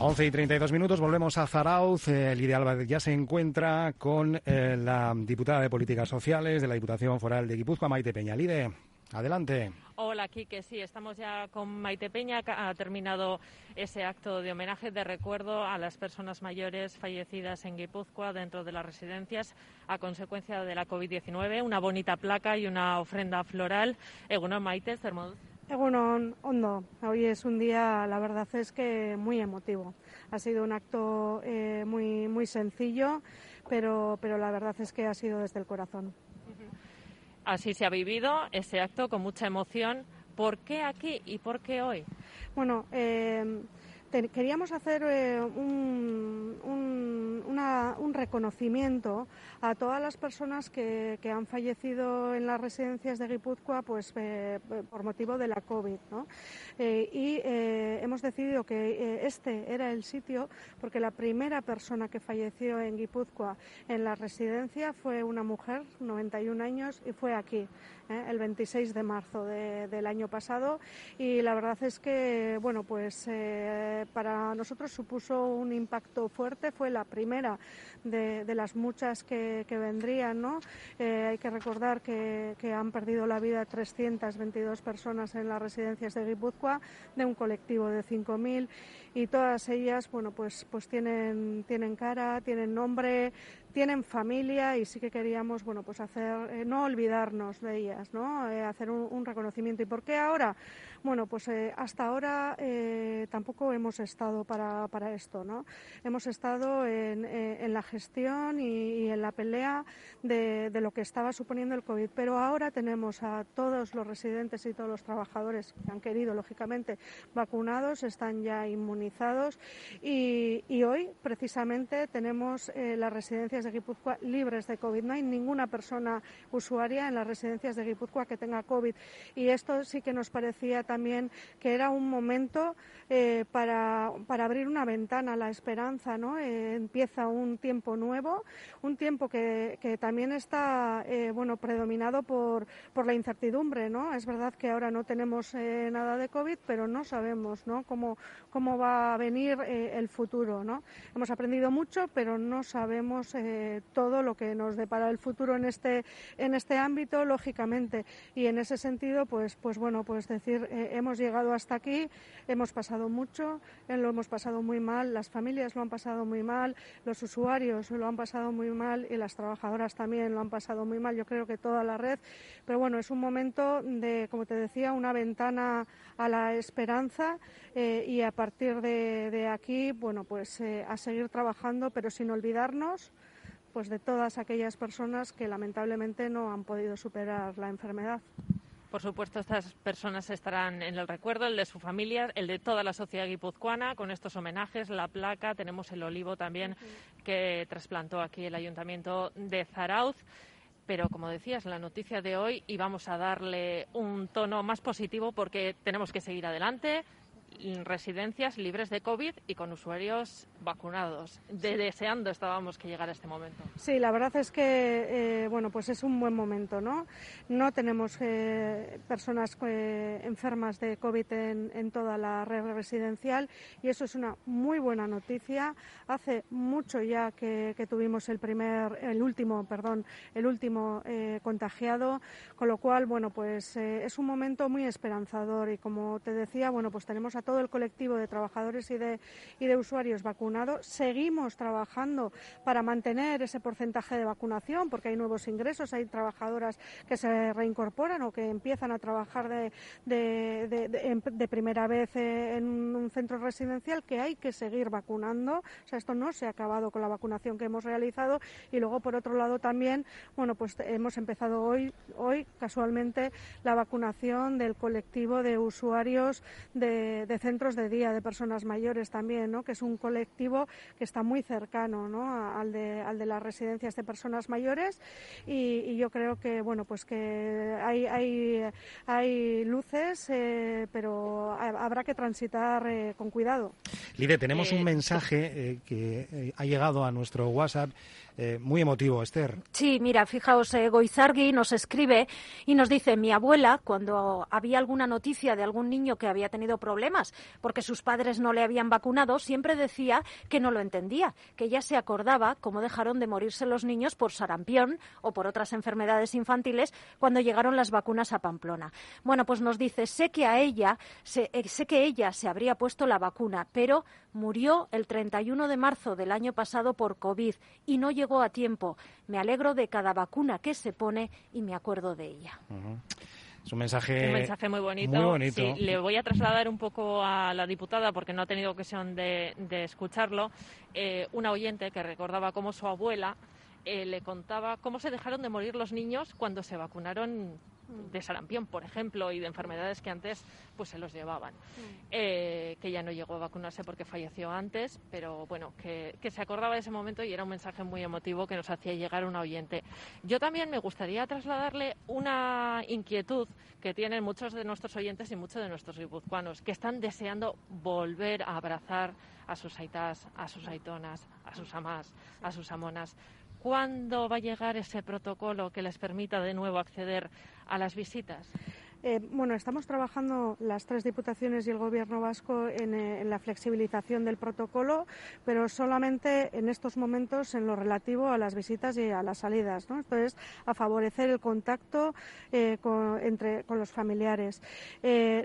11 y 32 minutos, volvemos a Zarauz. Eh, Lidia Álvarez ya se encuentra con eh, la diputada de Políticas Sociales de la Diputación Foral de Guipúzcoa, Maite Peña. Lide, adelante. Hola, Quique. Sí, estamos ya con Maite Peña. Ha terminado ese acto de homenaje, de recuerdo a las personas mayores fallecidas en Guipúzcoa dentro de las residencias a consecuencia de la COVID-19. Una bonita placa y una ofrenda floral. Egunon, Maite, Zermoduz. Egunon, Hondo, hoy es un día, la verdad es que muy emotivo. Ha sido un acto eh, muy, muy sencillo, pero, pero la verdad es que ha sido desde el corazón. Así se ha vivido ese acto con mucha emoción. ¿Por qué aquí y por qué hoy? Bueno, eh, queríamos hacer eh, un, reconocimiento a todas las personas que, han fallecido en las residencias de Guipúzcoa pues, eh, por motivo de la COVID. Eh, y hemos decidido que este era el sitio porque la primera persona que falleció en Guipúzcoa en la residencia fue una mujer, 91 años, y fue aquí. el 26 de marzo del año pasado y la verdad es que bueno pues para nosotros supuso un impacto fuerte. Fue la primera de, las muchas que, vendrían. ¿no? Eh, hay que recordar que, han perdido la vida 322 personas en las residencias de Guipúzcoa, de un colectivo de 5.000 y todas ellas bueno pues pues tienen tienen cara tienen nombre tienen familia y sí que queríamos bueno pues hacer eh, no olvidarnos de ellas no eh, hacer un, reconocimiento. Y por qué ahora bueno pues eh, hasta ahora tampoco hemos estado para, para esto no hemos estado en, en la gestión y, en la pelea de, de, lo que estaba suponiendo el covid. Pero ahora tenemos a todos los residentes y todos los trabajadores que han querido lógicamente vacunados están ya inmunizados. Y, hoy precisamente tenemos las residencias de Guipúzcoa libres de COVID. No hay ninguna persona usuaria en las residencias de Guipúzcoa que tenga COVID. Y esto sí que nos parecía también que era un momento eh, para, para, abrir una ventana a la esperanza. ¿no? Eh, empieza un tiempo nuevo, un tiempo que, que también está eh, bueno, predominado por, por la incertidumbre. ¿no? Es verdad que ahora no tenemos nada de COVID, pero no sabemos ¿no? Cómo, cómo va a venir el futuro. ¿no? Hemos aprendido mucho, pero no sabemos eh, todo lo que nos depara el futuro en este, en este ámbito, lógicamente. Y en ese sentido, pues, pues bueno, pues decir, eh, hemos llegado hasta aquí, hemos pasado mucho, eh, lo hemos pasado muy mal, las familias lo han pasado muy mal, los usuarios lo han pasado muy mal y las trabajadoras también lo han pasado muy mal, yo creo que toda la red. Pero bueno, es un momento de, como te decía, una ventana a la esperanza y a partir de, de aquí, bueno, pues a seguir trabajando, pero sin olvidarnos pues de todas aquellas personas que lamentablemente no han podido superar la enfermedad. Por supuesto, estas personas estarán en el recuerdo, el de su familia, el de toda la sociedad guipuzcoana, con estos homenajes, la placa, tenemos el olivo también que trasplantó aquí el ayuntamiento de Zarauz. Pero, como decías, la noticia de hoy, y vamos a darle un tono más positivo porque tenemos que seguir adelante, residencias libres de COVID y con usuarios vacunados. De, deseando estábamos que llegara este momento. Sí, la verdad es que eh, bueno, pues es un buen momento, ¿no? No tenemos eh, personas eh, enfermas de COVID en, toda la red residencial y eso es una muy buena noticia. Hace mucho ya que, tuvimos el primer, el último, perdón, el último contagiado, con lo cual, bueno, pues es un momento muy esperanzador y como te decía, bueno, pues tenemos a todo el colectivo de trabajadores y de, y de usuarios vacunados. Seguimos trabajando para mantener ese porcentaje de vacunación porque hay nuevos ingresos, hay trabajadoras que se reincorporan o que empiezan a trabajar de, primera vez en un centro residencial que hay que seguir vacunando. O sea, esto no se ha acabado con la vacunación que hemos realizado y luego, por otro lado, también, bueno, pues hemos empezado hoy, hoy casualmente, la vacunación del colectivo de usuarios de de centros de día de personas mayores también, ¿no? que es un colectivo que está muy cercano ¿no? al, de, al de las residencias de personas mayores y, yo creo que bueno pues que hay, hay, hay luces, eh, pero habrá que transitar eh, con cuidado. Lide, tenemos un mensaje que ha llegado a nuestro WhatsApp eh, muy emotivo, Esther. Sí, mira, fijaos, eh, Goizargui nos escribe y nos dice, mi abuela, cuando había alguna noticia de algún niño que había tenido problemas porque sus padres no le habían vacunado, siempre decía que no lo entendía, que ya se acordaba cómo dejaron de morirse los niños por sarampión o por otras enfermedades infantiles cuando llegaron las vacunas a Pamplona. Bueno, pues nos dice, sé que a ella, sé, eh, sé que ella se habría puesto la vacuna, pero murió el 31 de marzo del año pasado por COVID y no llegó a tiempo. Me alegro de cada vacuna que se pone y me acuerdo de ella. Es un mensaje, un mensaje muy bonito. le voy a trasladar un poco a la diputada, porque no ha tenido ocasión de, escucharlo, eh, una oyente que recordaba cómo su abuela eh, le contaba cómo se dejaron de morir los niños cuando se vacunaron de sarampión, por ejemplo, y de enfermedades que antes pues se los llevaban. Eh, que ya no llegó a vacunarse porque falleció antes, pero bueno, que, se acordaba de ese momento y era un mensaje muy emotivo que nos hacía llegar un oyente. Yo también me gustaría trasladarle una inquietud que tienen muchos de nuestros oyentes y muchos de nuestros guipuzcoanos, que están deseando volver a abrazar a sus aitas, a sus aitonas, a sus amás, a sus amonas. ¿Cuándo va a llegar ese protocolo que les permita de nuevo acceder a las visitas? Eh, bueno, estamos trabajando las tres diputaciones y el Gobierno vasco eh, en, la flexibilización del protocolo, pero solamente en estos momentos en lo relativo a las visitas y a las salidas. ¿no? Esto es a favorecer el contacto eh, con, entre, con los familiares,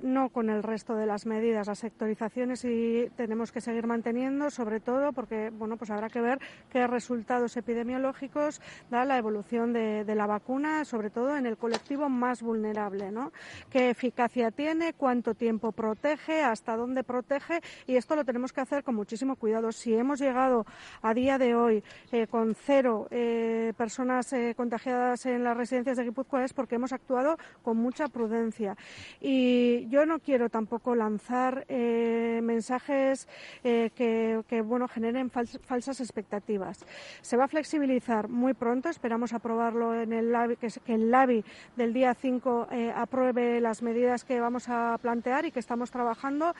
no con el resto de las medidas. Las sectorizaciones y tenemos que seguir manteniendo, sobre todo porque bueno, pues habrá que ver qué resultados epidemiológicos da la evolución de, de la vacuna, sobre todo en el colectivo más vulnerable. ¿no? Qué eficacia tiene, cuánto tiempo protege, hasta dónde protege y esto lo tenemos que hacer con muchísimo cuidado. Si hemos llegado a día de hoy eh, con cero eh, personas eh, contagiadas en las residencias de Guipúzcoa es porque hemos actuado con mucha prudencia. Y yo no quiero tampoco lanzar mensajes que, bueno, generen falsas expectativas. Se va a flexibilizar muy pronto, esperamos aprobarlo en el LABI, que, que el LABI del día 5 apruebe las medidas que vamos a plantear y que estamos trabajando,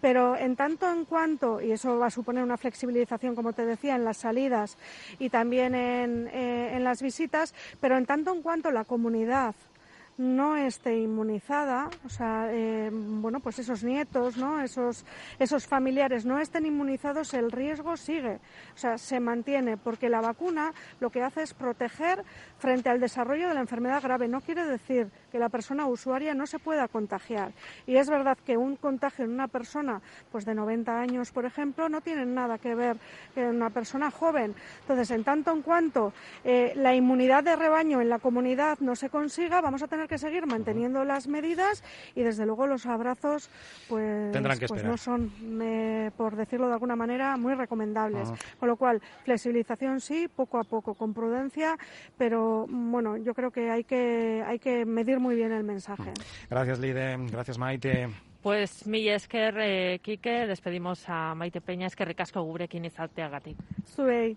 pero en tanto en cuanto, y eso va a suponer una flexibilización, como te decía, en las salidas y también en, eh, en las visitas, pero en tanto en cuanto la comunidad no esté inmunizada, o sea, eh, bueno, pues esos nietos, ¿no? Esos, esos familiares no estén inmunizados, el riesgo sigue, o sea, se mantiene, porque la vacuna lo que hace es proteger frente al desarrollo de la enfermedad grave. No quiere decir que la persona usuaria no se pueda contagiar. Y es verdad que un contagio en una persona, pues de 90 años, por ejemplo, no tiene nada que ver en una persona joven. Entonces, en tanto en cuanto eh, la inmunidad de rebaño en la comunidad no se consiga, vamos a tener que seguir manteniendo las medidas y desde luego los abrazos pues, pues no son, eh, por decirlo de alguna manera, muy recomendables. Con lo cual, flexibilización sí, poco a poco, con prudencia, pero bueno, yo creo que hay que, hay que medir muy bien el mensaje. Gracias, Lide. Gracias, Maite. Pues mi esker, eh, Kike, despedimos a Maite Peña, es que recasco gurekin izateagatik. Zuei.